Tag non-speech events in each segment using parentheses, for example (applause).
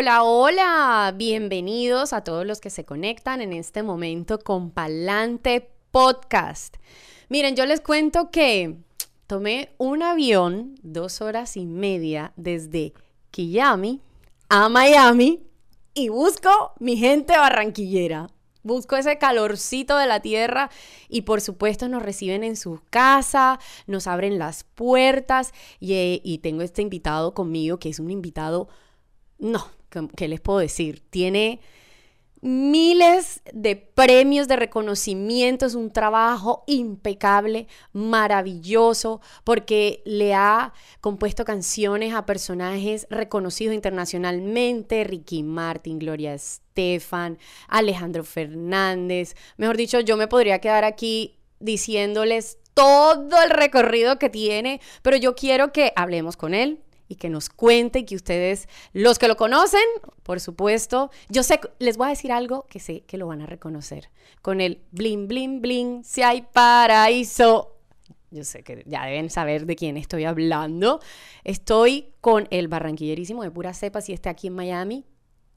Hola, hola, bienvenidos a todos los que se conectan en este momento con Palante Podcast. Miren, yo les cuento que tomé un avión dos horas y media desde Kiami a Miami y busco mi gente barranquillera. Busco ese calorcito de la tierra y por supuesto nos reciben en su casa, nos abren las puertas y, y tengo este invitado conmigo que es un invitado, no, ¿qué les puedo decir? Tiene miles de premios de reconocimiento, es un trabajo impecable, maravilloso, porque le ha compuesto canciones a personajes reconocidos internacionalmente, Ricky Martin, Gloria Estefan, Alejandro Fernández. Mejor dicho, yo me podría quedar aquí diciéndoles todo el recorrido que tiene, pero yo quiero que hablemos con él, y que nos cuente, que ustedes, los que lo conocen, por supuesto, yo sé, les voy a decir algo que sé que lo van a reconocer. Con el bling, bling, bling, si hay paraíso. Yo sé que ya deben saber de quién estoy hablando. Estoy con el barranquillerísimo de pura cepa, si está aquí en Miami,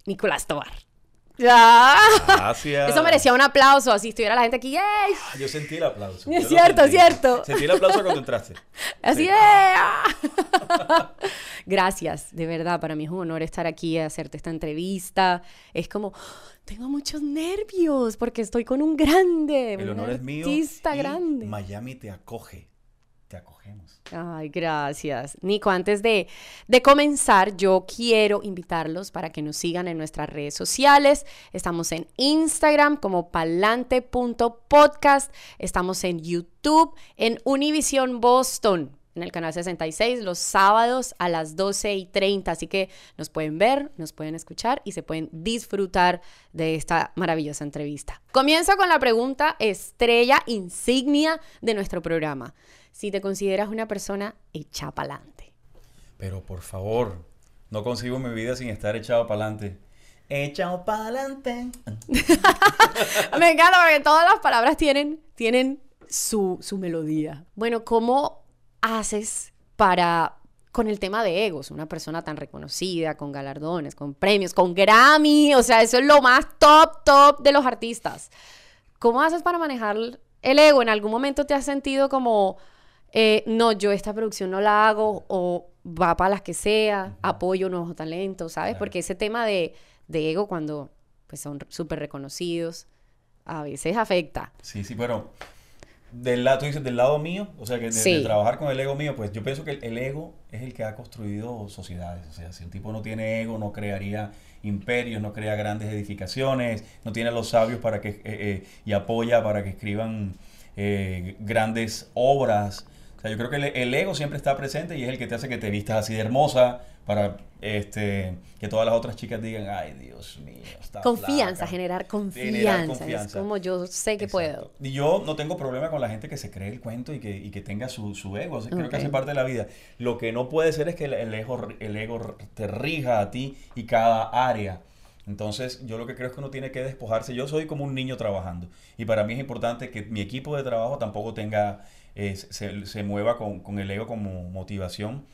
Nicolás Tobar. Gracias. Eso merecía un aplauso, así estuviera la gente aquí. ¡Yay! Ah, yo sentí el aplauso. Es cierto, es cierto. Sentí el aplauso cuando entraste. (laughs) Así es. ¡ah! (laughs) Gracias, de verdad, para mí es un honor estar aquí a hacerte esta entrevista. Es como, tengo muchos nervios porque estoy con un grande, El un honor es mío. artista y grande. Miami te acoge. Te acogemos. Ay, gracias. Nico, antes de, de comenzar, yo quiero invitarlos para que nos sigan en nuestras redes sociales. Estamos en Instagram como palante.podcast. Estamos en YouTube, en Univision Boston, en el canal 66, los sábados a las 12 y 30. Así que nos pueden ver, nos pueden escuchar y se pueden disfrutar de esta maravillosa entrevista. Comienzo con la pregunta estrella insignia de nuestro programa. Si te consideras una persona hecha pa'lante. Pero por favor, no consigo mi vida sin estar echado para adelante. Echado para adelante. (laughs) Me encanta porque todas las palabras tienen, tienen su, su melodía. Bueno, ¿cómo haces para, con el tema de egos, una persona tan reconocida, con galardones, con premios, con Grammy? O sea, eso es lo más top, top de los artistas. ¿Cómo haces para manejar el ego? ¿En algún momento te has sentido como, eh, no, yo esta producción no la hago o va para las que sea, apoyo nuevos talentos, ¿sabes? Claro. Porque ese tema de, de ego cuando pues, son súper reconocidos, a veces afecta. Sí, sí, pero del lado, tú dices, del lado mío, o sea, que de, Sí. de trabajar con el ego mío, pues yo pienso que el, el ego es el que ha construido sociedades. O sea, si un tipo no tiene ego, no crearía imperios, no crea grandes edificaciones, no tiene los sabios para que, eh, eh, y apoya para que escriban eh, grandes obras. O sea, yo creo que el, el ego siempre está presente y es el que te hace que te vistas así de hermosa para este, que todas las otras chicas digan, ay, Dios mío, está Confianza, flaca". generar confianza. Generar Es confianza. como yo sé que Exacto. puedo. Y yo no tengo problema con la gente que se cree el cuento y que, y que tenga su, su ego. O sea, Creo Ok. que hace parte de la vida. Lo que no puede ser es que el, el ego, el ego te rija a ti y cada área. Entonces, yo lo que creo es que uno tiene que despojarse. Yo soy como un niño trabajando. Y para mí es importante que mi equipo de trabajo tampoco tenga, eh, se, se mueva con, con el ego como motivación.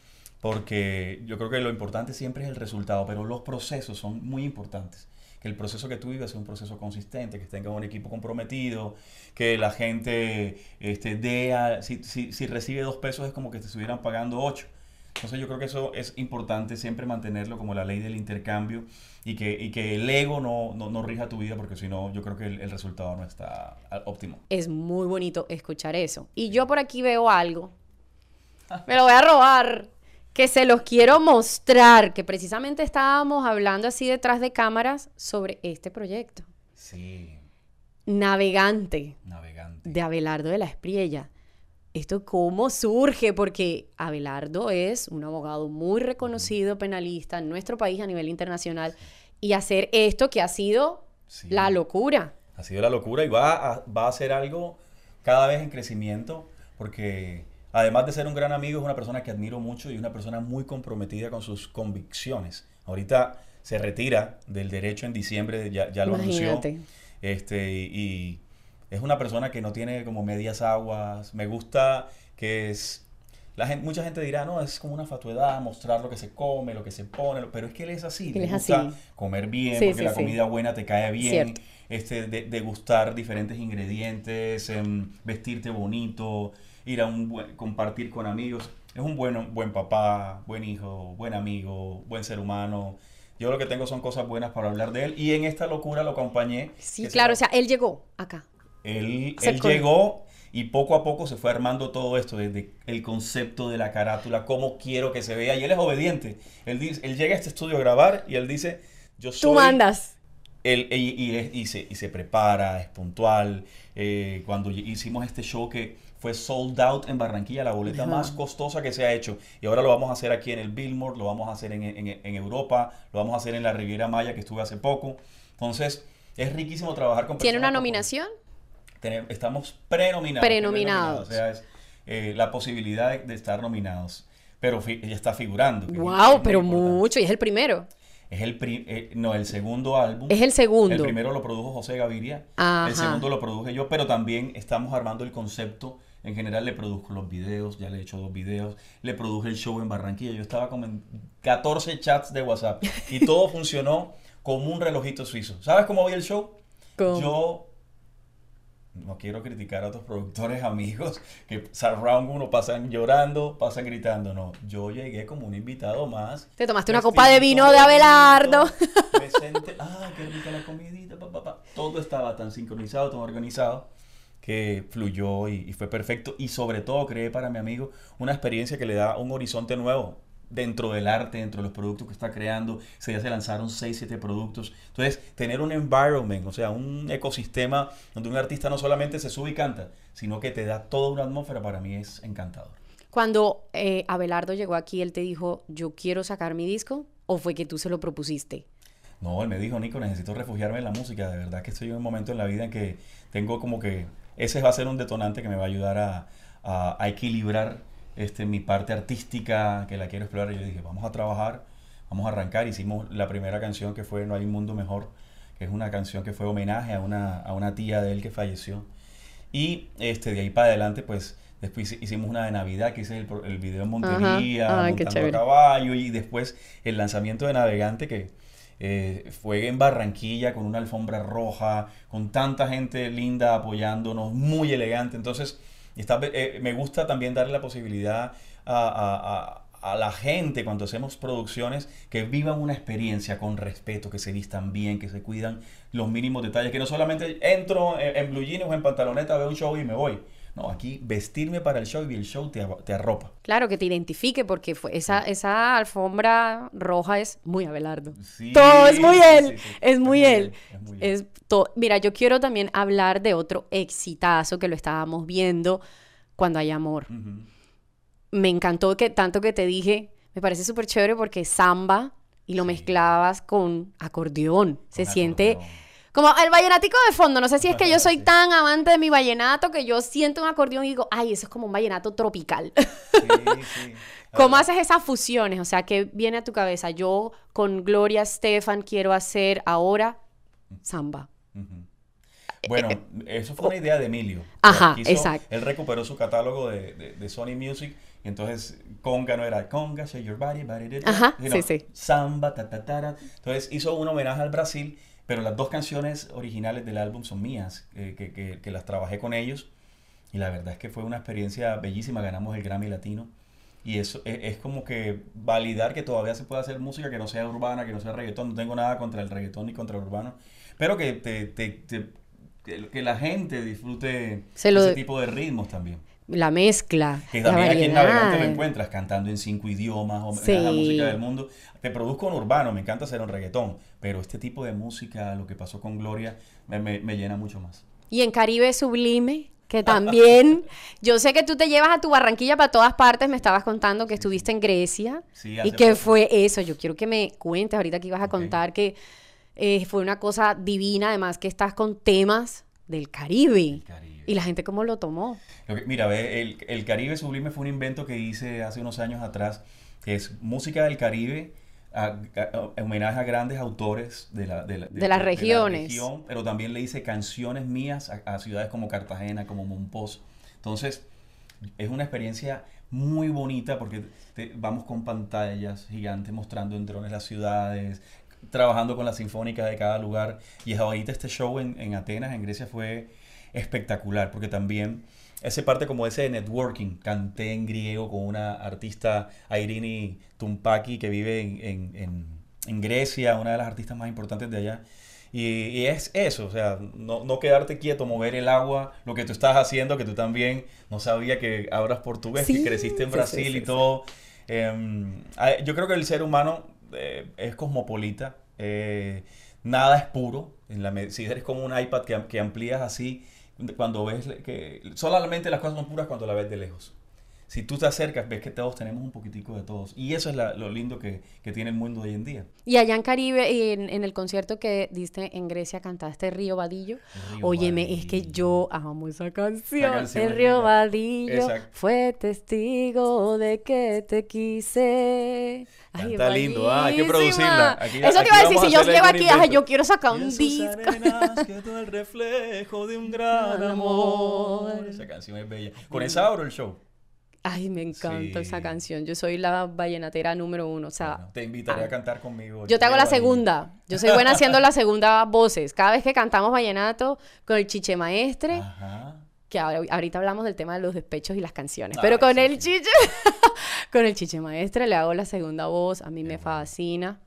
Porque yo creo que lo importante siempre es el resultado, pero los procesos son muy importantes. Que el proceso que tú vives sea un proceso consistente, que tenga un equipo comprometido, que la gente este, dé, a- si, si, si recibe dos pesos es como que te estuvieran pagando ocho. Entonces yo creo que eso es importante siempre mantenerlo como la ley del intercambio y que, y que el ego no, no, no rija tu vida porque si no yo creo que el, el resultado no está óptimo. Es muy bonito escuchar eso. Y yo por aquí veo algo. Me lo voy a robar. Que se los quiero mostrar. Que precisamente estábamos hablando así detrás de cámaras sobre este proyecto. Sí, Navegante navegante. de Abelardo de la Espriella. ¿Esto cómo surge? Porque Abelardo es un abogado muy reconocido, penalista en nuestro país a nivel internacional. Y hacer esto que ha sido Sí. la locura. Ha sido la locura y va a, va a ser algo cada vez en crecimiento porque además de ser un gran amigo es una persona que admiro mucho y una persona muy comprometida con sus convicciones. Ahorita se retira del derecho en diciembre, ya, ya lo anunció. Imagínate. Este, y, y es una persona que no tiene como medias aguas. Me gusta que es la gente, mucha gente dirá, no, es como una fatuedad mostrar lo que se come, lo que se pone, pero es que él es así. Él le es gusta así. comer bien, Sí, porque sí, la sí. comida buena te cae bien. Cierto. Este, de, degustar diferentes ingredientes, em, vestirte bonito, ir a un buen, compartir con amigos. Es un buen, buen papá, buen hijo, buen amigo, buen ser humano. Yo lo que tengo son cosas buenas para hablar de él. Y en esta locura lo acompañé. Sí, se claro, llama- o sea, él llegó acá. Él, llegó y poco a poco se fue armando todo esto, desde el concepto de la carátula, cómo quiero que se vea. Y él es obediente. Él, dice, él llega a este estudio a grabar y él dice, yo soy... Tú mandas. Él, y, y se, y se prepara, es puntual. Eh, cuando hicimos este show que fue sold out en Barranquilla, la boleta Ajá. más costosa que se ha hecho. Y ahora lo vamos a hacer aquí en el Billboard, lo vamos a hacer en, en- en Europa, lo vamos a hacer en la Riviera Maya, que estuve hace poco. Entonces, es riquísimo trabajar con ¿Tiene una como- nominación? Tenem- estamos prenominados. Prenominados. O sea, es eh, la posibilidad de, de estar nominados. Pero ella está figurando. es- es Wow, muy pero importante. mucho. Y es el primero. Es el, pri- eh, no, el segundo álbum. Es el segundo. El primero lo produjo José Gaviria. Ajá. El segundo lo produje yo, pero también estamos armando el concepto. En general le produzco los videos, ya le he hecho dos videos. Le produje el show en Barranquilla. Yo estaba como en 14 chats de WhatsApp. Y todo (laughs) funcionó como un relojito suizo. ¿Sabes cómo voy el show? ¿Cómo? Yo no quiero criticar a otros productores (laughs) amigos que surround uno pasan llorando, pasan gritando. No, yo llegué como un invitado más. Te tomaste una copa de vino de Abelardo. (laughs) senté, ah, qué rica la comidita, pa. Todo estaba tan sincronizado, tan organizado que fluyó y, y fue perfecto. Y sobre todo creé para mi amigo una experiencia que le da un horizonte nuevo dentro del arte, dentro de los productos que está creando. Se ya se lanzaron 6, 7 productos. Entonces, tener un environment, o sea, un ecosistema donde un artista no solamente se sube y canta, sino que te da toda una atmósfera, para mí es encantador. Cuando eh, Abelardo llegó aquí, él te dijo, yo quiero sacar mi disco, o fue que tú se lo propusiste. No, él me dijo, Nico, necesito refugiarme en la música. De verdad que estoy en un momento en la vida en que tengo como que ese va a ser un detonante que me va a ayudar a, a- a equilibrar este, mi parte artística, que la quiero explorar. Y yo dije, vamos a trabajar, vamos a arrancar. Hicimos la primera canción que fue No hay un mundo mejor, que es una canción que fue homenaje a una, a una tía de él que falleció. Y este, de ahí para adelante, pues después hici- hicimos una de Navidad, que hice el, el video en Montería, Ay, qué montando a caballo, y después el lanzamiento de Navegante, que eh, fue en Barranquilla con una alfombra roja, con tanta gente linda apoyándonos, muy elegante. Entonces, está, eh, me gusta también darle la posibilidad a la gente cuando hacemos producciones que vivan una experiencia con respeto, que se vistan bien, que se cuidan los mínimos detalles, que no solamente entro en, en blue jeans o en pantaloneta, veo un show y me voy. No, aquí vestirme para el show y el show te, te arropa. Claro, que te identifique, porque fue esa, esa alfombra roja es muy Abelardo. Sí, Todo es muy él, sí, es muy él. Es muy Mira, yo quiero también hablar de otro exitazo que lo estábamos viendo cuando hay amor. Me encantó que tanto que te dije, me parece súper chévere porque samba y lo mezclabas con acordeón. Se siente. Como el vallenatico de fondo. No sé si es que yo soy tan amante de mi vallenato que yo siento un acordeón y digo, ay, eso es como un vallenato tropical. Sí, sí. (laughs) ¿Cómo haces esas fusiones? O sea, ¿qué viene a tu cabeza? Yo con Gloria Estefan quiero hacer ahora samba. Bueno, eso fue una idea de Emilio. Ajá, Quiso- exacto. Él recuperó su catálogo de, de- de Sony Music y entonces conga no era conga, shake your body, body, Ajá, sino sí, sí. Samba, ta, ta, ta. Entonces hizo un homenaje al Brasil, pero las dos canciones originales del álbum son mías, eh, que, que- que las trabajé con ellos y la verdad es que fue una experiencia bellísima, ganamos el Grammy Latino. Y eso es, es como que validar que todavía se puede hacer música que no sea urbana, que no sea reggaetón. No tengo nada contra el reggaetón ni contra el urbano. Pero que, te, te- te- que, la gente disfrute ese tipo de ritmos también. La mezcla, Que la también aquí en Navegante lo encuentras cantando en cinco idiomas o Sí. la música del mundo. Te produzco un urbano, me encanta hacer un reggaetón. Pero este tipo de música, lo que pasó con Gloria, me, me- me llena mucho más. Y en Caribe Sublime, que también, (laughs) yo sé que tú te llevas a tu Barranquilla para todas partes, me estabas contando que estuviste en Grecia. Sí, ¿Y poco. fue eso? Yo quiero que me cuentes ahorita que ibas a contar que eh, fue una cosa divina, además que estás con temas del Caribe. Y la gente cómo lo tomó. Lo que- mira, el, el Caribe Sublime fue un invento que hice hace unos años atrás, que es música del Caribe, a- a- a- homenaje a grandes autores de, la, de, la- De las regiones. región, pero también le hice canciones mías a, ciudades como Cartagena, como Monpós. Entonces, es una experiencia muy bonita porque te- vamos con pantallas gigantes mostrando en drones las ciudades, trabajando con las sinfónicas de cada lugar. Y ahorita este show en, en Atenas, en Grecia, fue espectacular porque también ese parte como ese de networking. Canté en griego con una artista, Airini Tumpaki, que vive en, en- en- en Grecia, una de las artistas más importantes de allá. Y, y es eso, o sea, no, no quedarte quieto, mover el agua, lo que tú estás haciendo, que tú también no sabía que hablas portugués, Sí, que creciste en sí, Brasil sí, y todo. Em, ah, yo creo que el ser humano eh, es cosmopolita, eh, nada es puro. En la, si eres como un iPad que, que amplías así, cuando ves que solamente las cosas son puras cuando la ves de lejos. Si tú te acercas, ves que todos tenemos un poquitico de todos. Y eso es la- lo lindo que, que tiene el mundo hoy en día. Y allá en Caribe, y en, en el concierto que diste en Grecia, cantaste Río Vadillo. Río Óyeme, es que yo amo esa canción. canción el Río. Vadillo fue testigo de que te quise. Canta lindo, ah, hay que producirla. Aquí- Eso te iba a decir, si yo llego aquí, ay, yo quiero sacar un disco. arenas quedó el (laughs) reflejo de un gran amor. Esa canción es bella. Con esa abro el show. Ay, me encanta esa canción. Yo soy la vallenatera número uno. O sea, Bueno, te invitaré ah. a cantar conmigo. Yo te hago la Vadillo. segunda. Yo soy buena haciendo la segunda voces. Cada vez que cantamos vallenato con el chiche maestre, Ajá. que ahora- ahorita hablamos del tema de los despechos y las canciones, Ay, pero con sí, el sí. chiche, (laughs) con el chiche maestre le hago la segunda voz. A mí me bueno. fascina.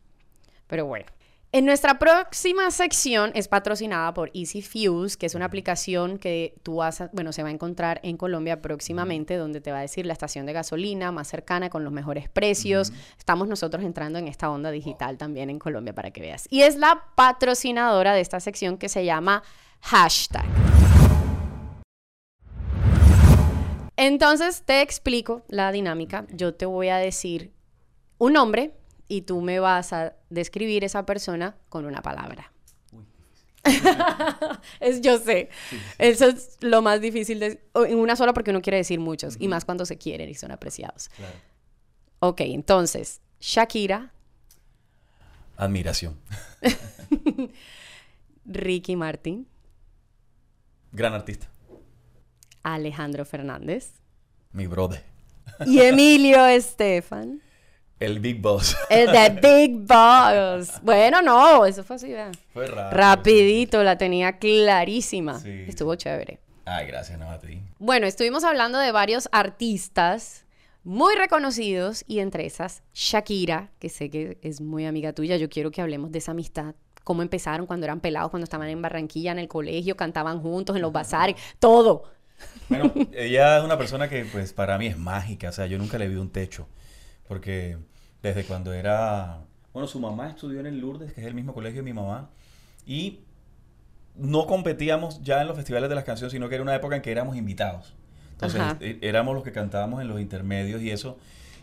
Pero bueno. En nuestra próxima sección es patrocinada por Easy Fuse, que es una aplicación que tú vas a, bueno, se va a encontrar en Colombia próximamente, donde te va a decir la estación de gasolina más cercana con los mejores precios. Estamos nosotros entrando en esta onda digital también en Colombia para que veas. Y es la patrocinadora de esta sección que se llama Hashtag. Entonces te explico la dinámica. Yo te voy a decir un nombre y tú me vas a describir esa persona con una palabra. Uy, (laughs) Es, yo sé. Eso es lo más difícil de, en una sola porque uno quiere decir muchos y más cuando se quieren y son apreciados. claro. Ok, entonces, Shakira, Admiración. (laughs) Ricky Martin, Gran artista. Alejandro Fernández Mi brother. y Emilio (laughs) Estefan. El Big Boss. (laughs) El de Big Boss. Bueno, no, eso fue así, vean. Fue rápido. Rapidito, la tenía clarísima. Sí. Estuvo chévere. Ay, gracias, no a ti. Bueno, estuvimos hablando de varios artistas muy reconocidos y entre esas Shakira, que sé que es muy amiga tuya. Yo quiero que hablemos de esa amistad. Cómo empezaron cuando eran pelados, cuando estaban en Barranquilla, en el colegio, cantaban juntos, en los bazares, todo. Bueno, ella es una persona que pues para mí es mágica, o sea, yo nunca le vi un techo, porque desde cuando era, bueno, su mamá estudió en el Lourdes, que es el mismo colegio de mi mamá, y no competíamos ya en los festivales de las canciones, sino que era una época en que éramos invitados. Entonces, Ajá. eh, éramos los que cantábamos en los intermedios y eso,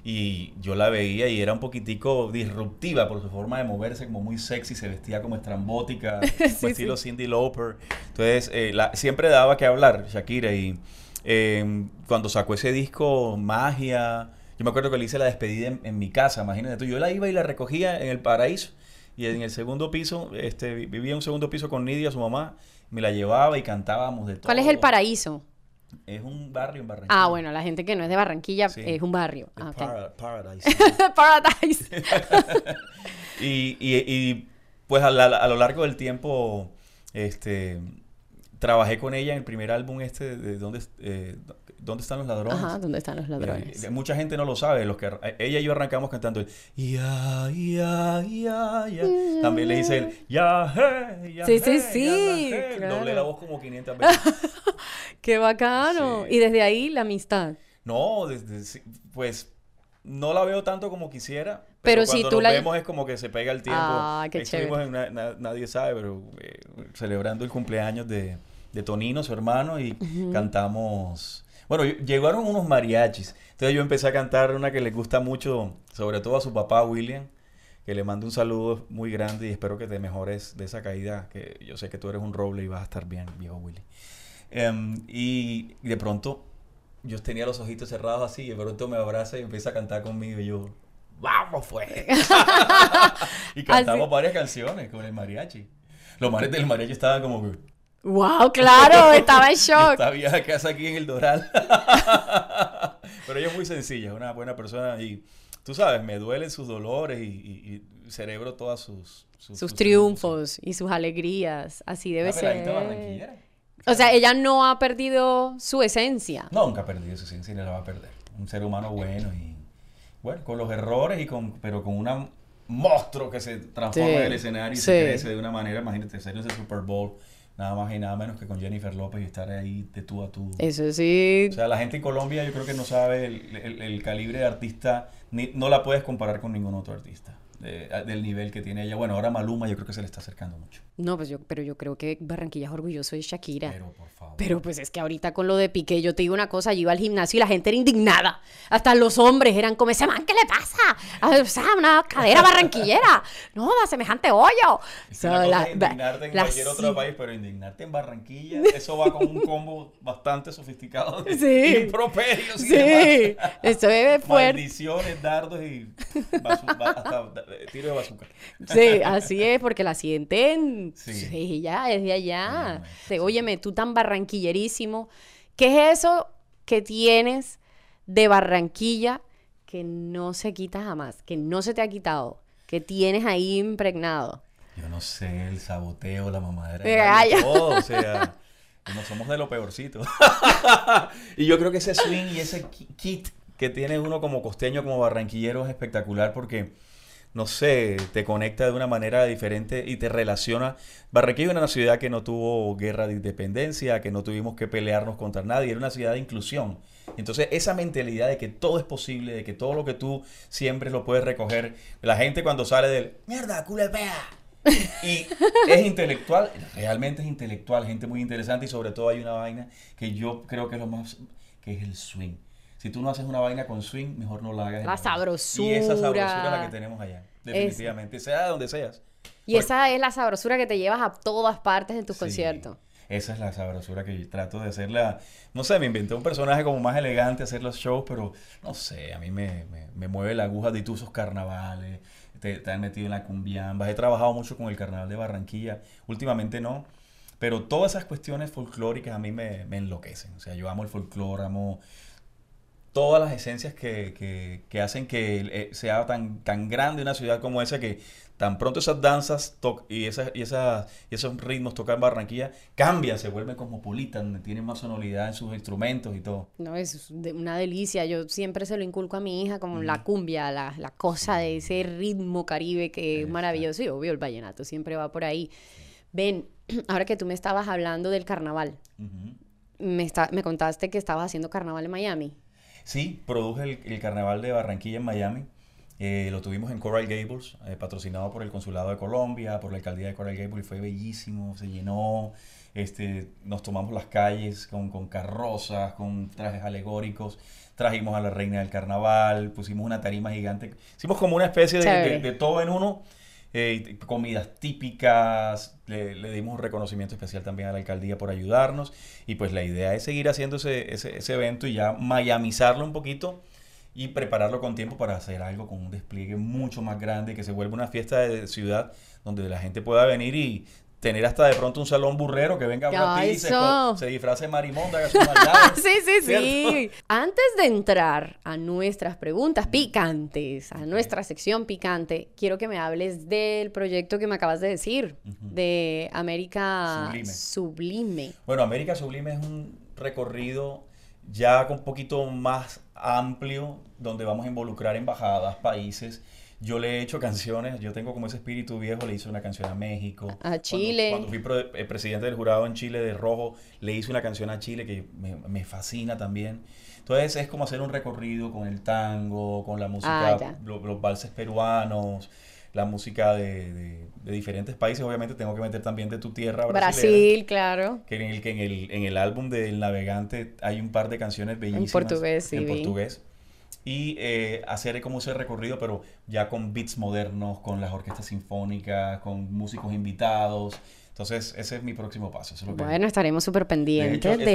y yo la veía y era un poquitico disruptiva por su forma de moverse, como muy sexy, se vestía como estrambótica, (laughs) Sí, estilo sí. Cindy Lauper. Entonces, eh, la- siempre daba que hablar Shakira y eh, cuando sacó ese disco, Magia, yo me acuerdo que le hice la despedida en, en mi casa, imagínate tú, yo la iba y la recogía en el paraíso y en el segundo piso, este, vi- vivía en un segundo piso con Nidia, su mamá, me la llevaba y cantábamos de todo. ¿Cuál es el paraíso? Es un barrio en Barranquilla. Ah, bueno, la gente que no es de Barranquilla Sí. es un barrio. Ah, para- Paradise. (laughs) Paradise. (laughs) y, y- y, pues a, la- a lo largo del tiempo, este, trabajé con ella en el primer álbum este de ¿Dónde, eh, ¿Dónde están los ladrones? Ajá, ¿dónde están los ladrones? Eh, mucha gente no lo sabe, los que ella y yo arrancamos cantando el ya, ya, ya, ya. También le hice el ya, hey, ya, Sí, sí, hey, sí, ya, hey. claro. Doblé la voz como 500 veces. (laughs) ¡Qué bacano! Sí. Y desde ahí la amistad. No, desde, pues no la veo tanto como quisiera. Pero Pero, si cuando tú nos la- vemos es como que se pega el tiempo. Ah, qué chévere. en una- na- nadie sabe, pero eh, celebrando el cumpleaños de, de Tonino, su hermano, y cantamos. Bueno, llegaron unos mariachis. Entonces yo empecé a cantar una que le gusta mucho, sobre todo a su papá William, que le mando un saludo muy grande y espero que te mejores de esa caída, que yo sé que tú eres un roble y vas a estar bien, viejo Willy. Em, y de pronto yo tenía los ojitos cerrados así y de pronto me abraza y empieza a cantar conmigo y yo, ¡vamos pues! (laughs) y cantamos Así- varias canciones con el mariachi. Los manes del mariachi estaban como que, ¡Wow! (laughs) ¡Claro! Estaba en shock. vieja que hace aquí en el Doral. (laughs) pero ella es muy sencilla, es una buena persona y tú sabes, me duelen sus dolores y, y, y cerebro todas sus... Sus, triunfos y sus alegrías, así debe Una ser. O sea, ella no ha perdido su esencia. Nunca ha perdido su esencia ni la va a perder. Un ser humano bueno y bueno, con los errores y con pero con una monstruo que se transforma Sí, en el escenario y sí. se crece de una manera, imagínate, ser ese Super Bowl, nada más y nada menos que con Jennifer López y estar ahí de tú a tú. Eso sí. O sea, la gente en Colombia yo creo que no sabe el, el- el calibre de artista, ni, no la puedes comparar con ningún otro artista. De- del nivel que tiene ella. Bueno, ahora Maluma yo creo que se le está acercando mucho. No, pues yo, pero yo creo que Barranquilla es orgulloso de Shakira. Pero por favor. Pero pues es que ahorita con lo de Piqué, yo te digo una cosa, yo iba al gimnasio y la gente era indignada. Hasta los hombres eran como, ese man, ¿qué le pasa? Ah, O sea, una cadera barranquillera. No, da semejante hoyo. O Es sea, una cosa la- es indignarte en la- cualquier otro país, pero indignarte en Barranquilla, eso va con un combo bastante sofisticado de Sí. improperios y Sí, demás. eso es fuerte. Maldiciones, dardos y bazu- ba- hasta tiro de bazooka. Sí, así es, porque la sienten. Sí. Sí, ya, es de allá. De, Óyeme, tú tan barranquillerísimo. ¿Qué es eso que tienes de Barranquilla que no se quita jamás? Que no se te ha quitado. Que tienes ahí impregnado. Yo no sé, el saboteo, la mamadera, Eh, ay. (laughs) todo, o sea, no somos de lo peorcito. (laughs) y yo creo que ese swing y ese ki- kit que tiene uno como costeño, como barranquillero es espectacular porque, no sé, te conecta de una manera diferente y te relaciona. Barranquilla es una ciudad que no tuvo guerra de independencia, que no tuvimos que pelearnos contra nadie, era una ciudad de inclusión. Entonces, esa mentalidad de que todo es posible, de que todo lo que tú siempre lo puedes recoger, la gente cuando sale del mierda, culepea. Y es intelectual, realmente es intelectual, gente muy interesante y sobre todo hay una vaina que yo creo que es lo más, que es el swing. Si tú no haces una vaina con swing, mejor no la hagas. La sabrosura. Y esa sabrosura es la que tenemos allá, definitivamente, sea de donde seas. Y Porque- esa es la sabrosura que te llevas a todas partes en tus Sí, conciertos. Esa es la sabrosura que yo trato de hacerla. No sé, me inventé un personaje como más elegante hacer los shows, pero no sé, a mí me, me, me mueve la aguja de esos carnavales. Te, te han metido en la cumbiambas. He trabajado mucho con el carnaval de Barranquilla. Últimamente no. Pero todas esas cuestiones folclóricas a mí me, me enloquecen. O sea, yo amo el folclore, amo todas las esencias que, que- que hacen que eh, sea tan, tan grande una ciudad como esa que tan pronto esas danzas y, esas, y, esas, y esos ritmos tocan Barranquilla cambian, se vuelven cosmopolitan, tienen más sonoridad en sus instrumentos y todo. No, es una delicia. Yo siempre se lo inculco a mi hija como la cumbia, la, la cosa de ese ritmo caribe que es maravilloso. Y obvio, el vallenato siempre va por ahí. Ven, (clears throat) ahora que tú me estabas hablando del carnaval, Ujú. me, está- me contaste que estabas haciendo carnaval en Miami. Sí, produje el, el carnaval de Barranquilla en Miami. Eh, lo tuvimos en Coral Gables, eh, patrocinado por el Consulado de Colombia, por la alcaldía de Coral Gables, y fue bellísimo, se llenó. Este, nos tomamos las calles con, con carrozas, con trajes alegóricos, trajimos a la reina del carnaval, pusimos una tarima gigante. Hicimos como una especie de, de- de todo en uno. Eh, comidas típicas, le, le dimos un reconocimiento especial también a la alcaldía por ayudarnos. Y pues la idea es seguir haciendo ese, ese, ese evento y ya mayamizarlo un poquito y prepararlo con tiempo para hacer algo con un despliegue mucho más grande, que se vuelva una fiesta de ciudad donde la gente pueda venir y tener hasta de pronto un salón burrero que venga Pitt y se, se disfrace de marimonda, maldades. (laughs) sí, sí, sí. Antes de entrar a nuestras preguntas picantes, a nuestra sección picante, quiero que me hables del proyecto que me acabas de decir, de América Sublime. Sublime. Bueno, América Sublime es un recorrido ya con un poquito más amplio, donde vamos a involucrar embajadas, países. Yo le he hecho canciones, yo tengo como ese espíritu viejo, le hice una canción a México. A Cuando- Chile. Cuando, fui pro- eh, presidente del jurado en Chile de Rojo, le hice una canción a Chile que me, me fascina también. Entonces es como hacer un recorrido con el tango, con la música, Ah, ya. lo- los, valses peruanos, la música de, de- de diferentes países. Obviamente tengo que meter también de tu tierra, Brasil, claro. que en el que en el, en el álbum del navegante hay un par de canciones bellísimas portugués, sí, en portugués y eh, hacer como ese recorrido pero ya con beats modernos con las orquestas sinfónicas con músicos invitados entonces ese es mi próximo paso eso es lo que- Bueno, estaremos súper de pendientes hecho, de, esta-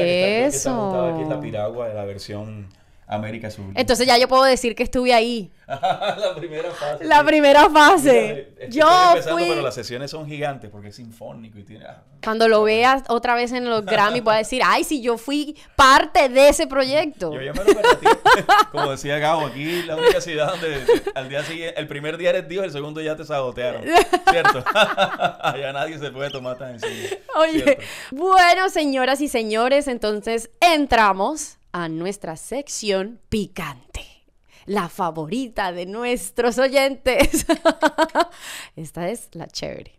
esta- esta montada aquí es la eso. piragua de la versión América Sublime. Entonces ya yo puedo decir que estuve ahí. (laughs) la primera fase. La sí. primera fase. Es que Yo fui. pero las sesiones son gigantes porque es sinfónico y tiene... ah, Cuando lo veas otra vez en los Grammy, voy a decir, (laughs) ay, si yo fui parte de ese proyecto. Yo ya me lo metí. (laughs) Como decía Gabo, aquí la única ciudad donde al día siguiente, el primer día eres Dios, el segundo ya te sabotearon. ¿Cierto? Allá nadie se puede tomar tan en serio. Oye, ¿Cierto? bueno, señoras y señores, entonces entramos a nuestra sección picante. La favorita de nuestros oyentes. (laughs) Esta es la chévere.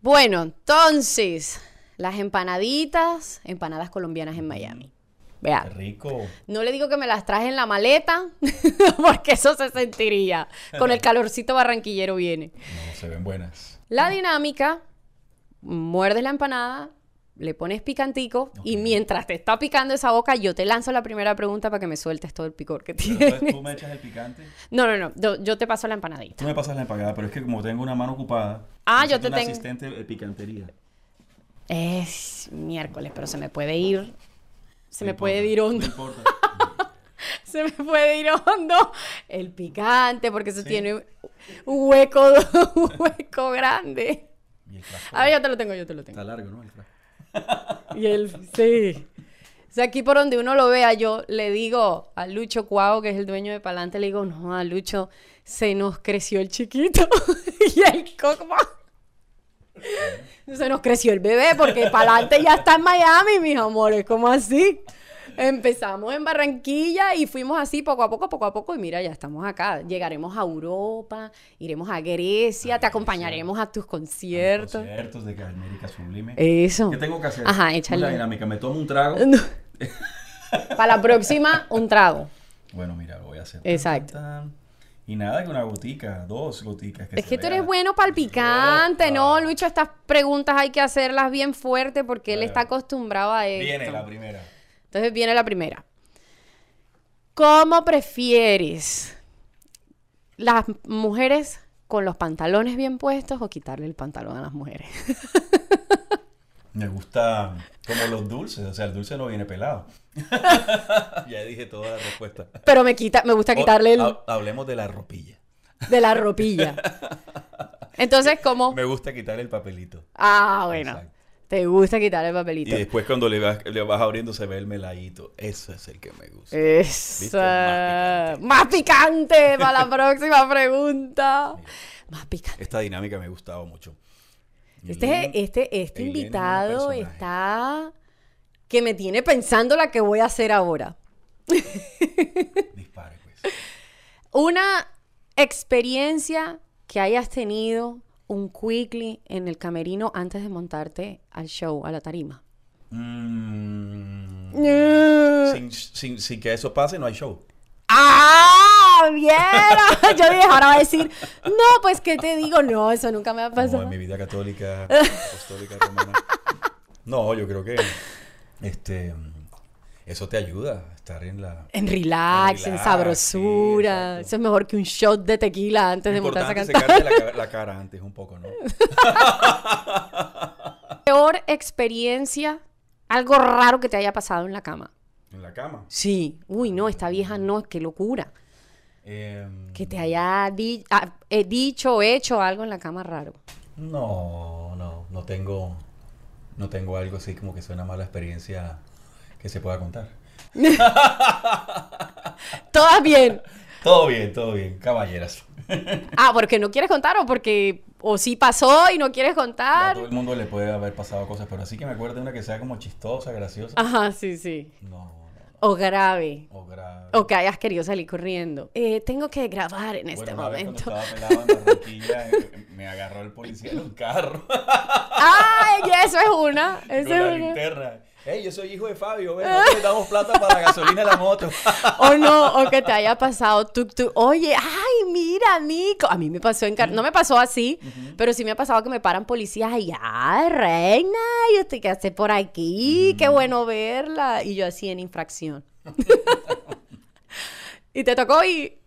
Bueno, entonces, las empanaditas, empanadas colombianas en Miami. Qué Vean, rico. no le digo que me las traje en la maleta, (laughs) porque eso se sentiría. Con el calorcito barranquillero viene. No, se ven buenas. La dinámica, muerdes la empanada, le pones picantico y mientras te está picando esa boca, yo te lanzo la primera pregunta para que me sueltes todo el picor que Pero tienes. tú me echas el picante. No, no, no, yo, yo te paso la empanadita. Tú me pasas la empacada, pero es que como tengo una mano ocupada. Ah, yo te tengo- asistente de picantería. Es miércoles, pero se me puede ir. Se No me puede ir hondo. No importa. (laughs) Se me puede ir hondo el picante, porque eso Sí. tiene un hueco, (laughs) un hueco grande. A ver, yo te lo tengo, yo te lo tengo. está largo, ¿no? El frasco. Y él, sí. O sea, aquí por donde uno lo vea, yo le digo a Lucho Cuau, que es el dueño de Palante, le digo, no, a Lucho, se nos creció el chiquito. (laughs) y el como... Se nos creció el bebé porque Palante ya está en Miami, mis amores, ¿cómo así? Empezamos en Barranquilla y fuimos así poco a poco, poco a poco y mira, ya estamos acá. Llegaremos a Europa, iremos a Grecia, A te Grecia. acompañaremos a tus conciertos. Conciertos de América Sublime. Eso. ¿Qué tengo que hacer? Ajá, ¿Cómo es échale. La dinámica, me tomo un trago. (laughs) (laughs) Para la próxima, un trago. Bueno, mira, lo voy a hacer. Exacto. Tan, tan, tan. Y nada, que una gotica, dos goticas. Es que tú eres bueno para el picante. ¿no, Lucho? Estas preguntas hay que hacerlas bien fuerte porque él está acostumbrado a esto. Viene la primera. Entonces viene la primera. ¿Cómo prefieres las mujeres con los pantalones bien puestos o quitarle el pantalón a las mujeres? (laughs) Me gusta como los dulces, o sea, el dulce no viene pelado. (laughs) ya dije toda la respuesta. Pero me quita, me gusta quitarle el, ha- hablemos de la ropilla. de la ropilla. (laughs) Entonces, ¿cómo? Me gusta quitar el papelito. Ah, bueno. Exacto. Te gusta quitar el Y papelito. después cuando le vas, le vas abriendo se ve el meladito. Eso es el que me gusta. Eso. ¿Viste? Más Más picante para la próxima pregunta. Más picante. Esta dinámica me ha gustado mucho. Este, este, este invitado está que me tiene pensando la que voy a hacer ahora. Dispare, pues. (laughs) Una experiencia que hayas tenido un quickly en el camerino antes de montarte al show, a la tarima. Mm, ¡Ah! sin, sin- sin que eso pase, no hay show. ¡Ah! ¡Viera! (laughs) Yo dije, ahora va a decir, no, pues, ¿qué te digo? No, eso nunca me ha No, pasado. en mi vida católica, (laughs) apostólica romana. No, yo creo que este eso te ayuda estar en la. En relax, en, relax, sabrosura. sí. Eso es mejor que un shot de tequila antes de montarse a cantar. la, la cara antes un poco, ¿no? (laughs) Peor experiencia, algo raro que te haya pasado en la cama. En la cama. Sí. Uy, no, esta vieja no, qué locura. Em, Que te haya di- ah, eh, dicho o hecho algo en la cama raro. No, no, no tengo, no tengo algo así como que sea una mala experiencia que se pueda contar. (laughs) Todas bien. Todo bien, todo bien, caballeras. (laughs) Ah, porque no quieres contar o porque o sí pasó y no quieres A contar. todo el mundo le puede haber pasado cosas, pero así que me acuerdo de una que sea como chistosa, graciosa. Ajá, sí, sí. No, no, no. O grave. O grave. O que hayas querido salir corriendo. Eh, tengo que grabar en este Bueno, una vez momento. cuando estaba pelado en (laughs) eh, me agarró el policía en un carro ¡Ay! Eso es una. Eso con la es una. linterna. Hey, yo soy hijo de Fabio, ven, nosotros damos plata para la gasolina de la moto. (laughs) O no, o que te haya pasado tuk tuk. Oye, ay, mira, Nico. A mí me pasó en car- No me pasó así, pero sí me ha pasado que me paran policías y ay, reina, ¿y usted qué hace por aquí? Qué bueno verla. Y yo así en infracción. (laughs) y te tocó y.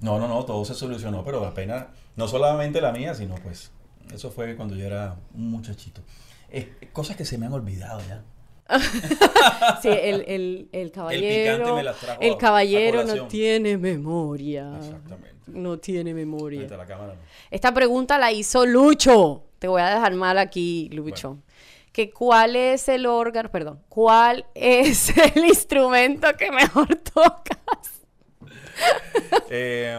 No, no, no, todo se solucionó, pero la pena, no solamente la mía, sino pues, eso fue cuando yo era un muchachito. Eh, cosas que se me han olvidado ya. (laughs) sí, el, el, el caballero. el caballero no tiene memoria. Exactamente. No tiene memoria. está la cámara. Esta pregunta la hizo Lucho. Te voy a dejar mal aquí, Lucho. Que cuál es el órgano, perdón, cuál es (laughs) el instrumento que mejor tocas. Eh,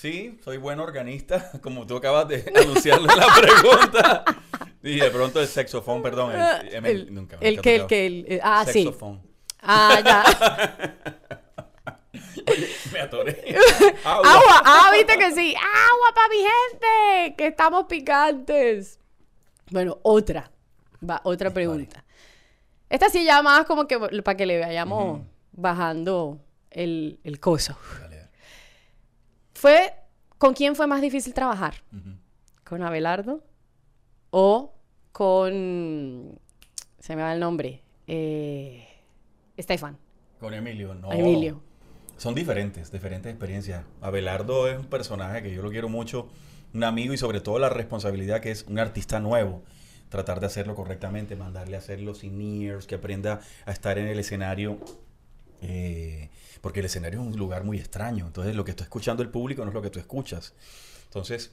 sí, soy buen organista, (laughs) como tú acabas de (laughs) anunciarlo en la pregunta. (laughs) Y de pronto el saxofón, perdón. El, eh, me- El, nunca el que, el que, el, eh, ah, sí. Ah, ya. Me atoré. Agua. Agua, ah, viste que sí. Agua para mi gente, que estamos picantes. Bueno, otra. Va, otra pregunta. Esta sí ya más como que para que le vayamos bajando el, el coso. Fue, ¿con quién fue más difícil trabajar? ¿Con Abelardo? ¿O con, se me va el nombre, eh, Estefan, Con Emilio, no. Emilio? Son diferentes, diferentes experiencias. Abelardo es un personaje que yo lo quiero mucho, un amigo y sobre todo la responsabilidad que es un artista nuevo. Tratar de hacerlo correctamente, mandarle a hacer los in-ears, que aprenda a estar en el escenario. Eh, porque el escenario es un lugar muy extraño. Entonces, lo que está escuchando el público no es lo que tú escuchas. Entonces,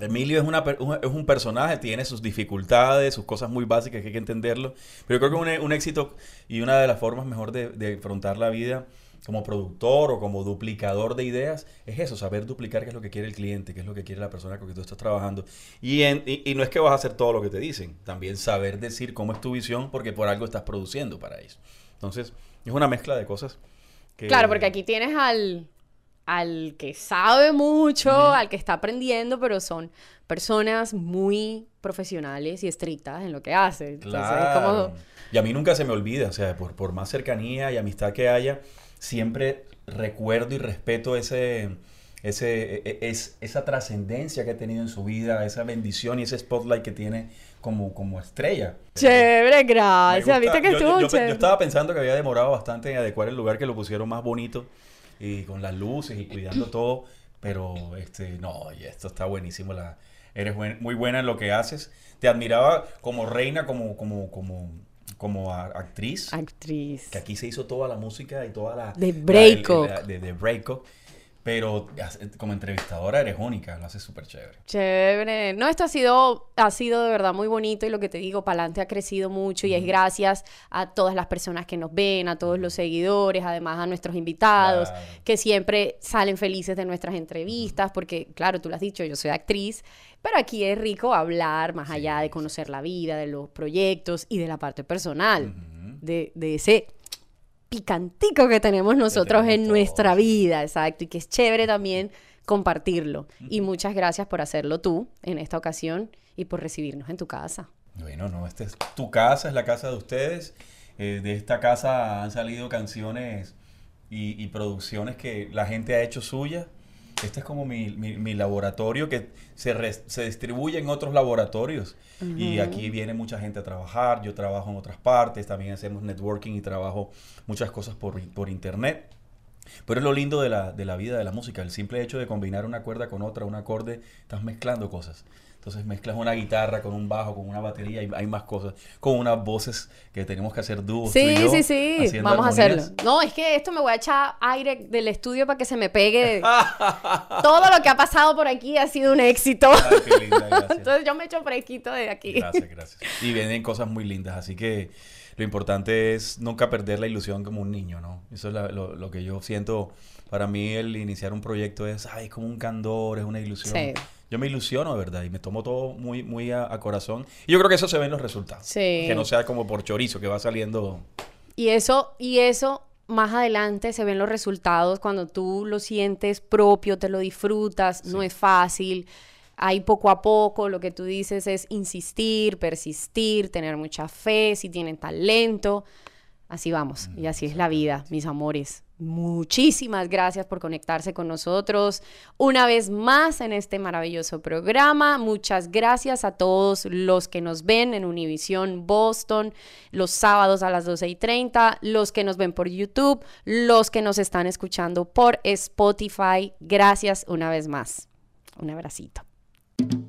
Emilio es, un- personaje, tiene sus dificultades, sus cosas muy básicas que hay que entenderlo, pero creo que un, un éxito y una de las formas mejor de, de afrontar la vida como productor o como duplicador de ideas es eso, saber duplicar qué es lo que quiere el cliente, qué es lo que quiere la persona con que tú estás trabajando. Y, no es que vas a hacer todo lo que te dicen, también saber decir cómo es tu visión porque por algo estás produciendo para ellos. Entonces, es una mezcla de cosas que... Claro, porque aquí tienes al, al que sabe mucho, al que está aprendiendo, pero son personas muy profesionales y estrictas en lo que hacen. Claro. como- Y a mí nunca se me olvida, o sea, por, por más cercanía y amistad que haya, siempre recuerdo y respeto ese, ese, e- e- es, esa trascendencia que ha tenido en su vida, esa bendición y ese spotlight que tiene como, como estrella. Chévere, gracias. Viste que yo, estuvo yo- yo- yo estaba pensando que había demorado bastante en adecuar el lugar, que lo pusieron más bonito y con las luces y cuidando todo, pero este, no, y esto está buenísimo. La, eres buen- muy buena en lo que haces. Te admiraba como reina, como, como, como, como a- actriz. Actriz. Que aquí se hizo toda la música y toda la... De Breakock. la- de, de Breakock. Pero como entrevistadora eres única, lo haces súper chévere. Chévere. No, esto ha sido, ha sido de verdad muy bonito y lo que te digo, Palante ha crecido mucho y es gracias a todas las personas que nos ven, a todos los seguidores, además a nuestros invitados, Claro. que siempre salen felices de nuestras entrevistas, porque claro, tú lo has dicho, yo soy actriz, pero aquí es rico hablar más allá de conocer la vida, de los proyectos y de la parte personal, de, de ese picantico que tenemos nosotros tenemos en nuestra todos. vida, exacto, y que es chévere también compartirlo. Y muchas gracias por hacerlo tú en esta ocasión y por recibirnos en tu casa. Bueno, no, esta es tu casa, es la casa de ustedes. Eh, de esta casa han salido canciones y, y producciones que la gente ha hecho suya. Este es como mi, mi- mi laboratorio que se, se distribuye en otros laboratorios. Y aquí viene mucha gente a trabajar. Yo trabajo en otras partes. También hacemos networking y trabajo muchas cosas por, por internet. Pero es lo lindo de la, de la vida de la música, el simple hecho de combinar una cuerda con otra, un acorde, estás mezclando cosas. Entonces mezclas una guitarra con un bajo, con una batería, y hay más cosas, con unas voces que tenemos que hacer dúos. tú y Sí, yo, sí, sí, vamos a hacerlo. No, es que esto me voy a echar aire del estudio para que se me pegue. (laughs) Todo lo que ha pasado por aquí ha sido un éxito. Ay, qué linda. (laughs) Entonces yo me echo fresquito de aquí. Gracias, gracias. Y vienen cosas muy lindas, así que lo importante es nunca perder la ilusión como un niño, ¿no? Eso es la- lo, lo que yo siento. Para mí el iniciar un proyecto es, ay, es como un candor, es una ilusión. Sí. Yo me ilusiono, de verdad, y me tomo todo muy, muy a, a corazón. Y yo creo que eso se ve en los resultados. Sí. Que no sea como por chorizo, que va saliendo... Y eso, y eso más adelante se ven los resultados cuando tú lo sientes propio, te lo disfrutas, no es fácil. Hay poco a poco, lo que tú dices es insistir, persistir, tener mucha fe, si tienen talento. Así vamos, y así es la vida, mis amores. Muchísimas gracias por conectarse con nosotros una vez más en este maravilloso programa. Muchas gracias a todos los que nos ven en Univisión Boston los sábados a las 12 y 30, los que nos ven por YouTube, los que nos están escuchando por Spotify. Gracias una vez más. Un abracito. thank you